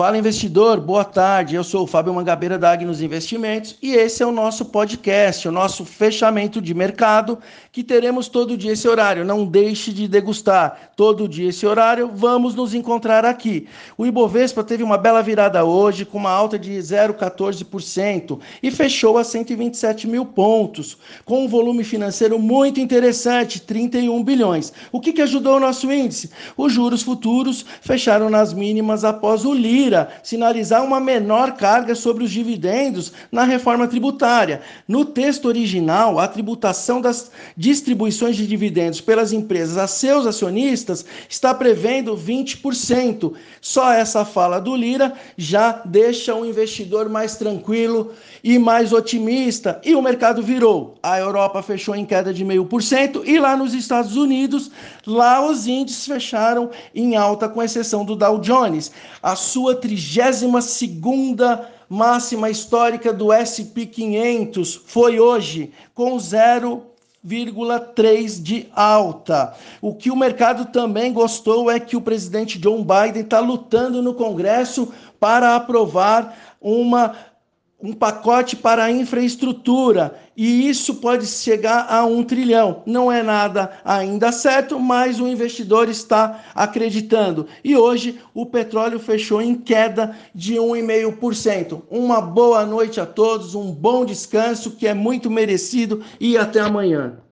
Fala investidor, boa tarde. Eu sou o Fábio Mangabeira da Agnos Investimentos e esse é o nosso podcast, o nosso fechamento de mercado que teremos todo dia esse horário. Não deixe de degustar todo dia esse horário. Vamos nos encontrar aqui. O Ibovespa teve uma bela virada hoje com uma alta de 0,14% e fechou a 127 mil pontos, com um volume financeiro muito interessante, 31 bilhões. O que, que ajudou o nosso índice? Os juros futuros fecharam nas mínimas após o Sinalizar uma menor carga sobre os dividendos na reforma tributária. No texto original, a tributação das distribuições de dividendos pelas empresas a seus acionistas está prevendo 20%. Só essa fala do Lira já deixa o investidor mais tranquilo e mais otimista. E o mercado virou. A Europa fechou em queda de 0,5% e lá nos Estados Unidos, lá os índices fecharam em alta, com exceção do Dow Jones. A sua 32ª máxima histórica do SP 500 foi hoje, com 0,3 de alta. O que o mercado também gostou é que o presidente John Biden está lutando no Congresso para aprovar uma um pacote para infraestrutura e isso pode chegar a um trilhão. Não é nada ainda certo, mas o investidor está acreditando. E hoje o petróleo fechou em queda de 1,5%. Uma boa noite a todos, um bom descanso que é muito merecido e até amanhã.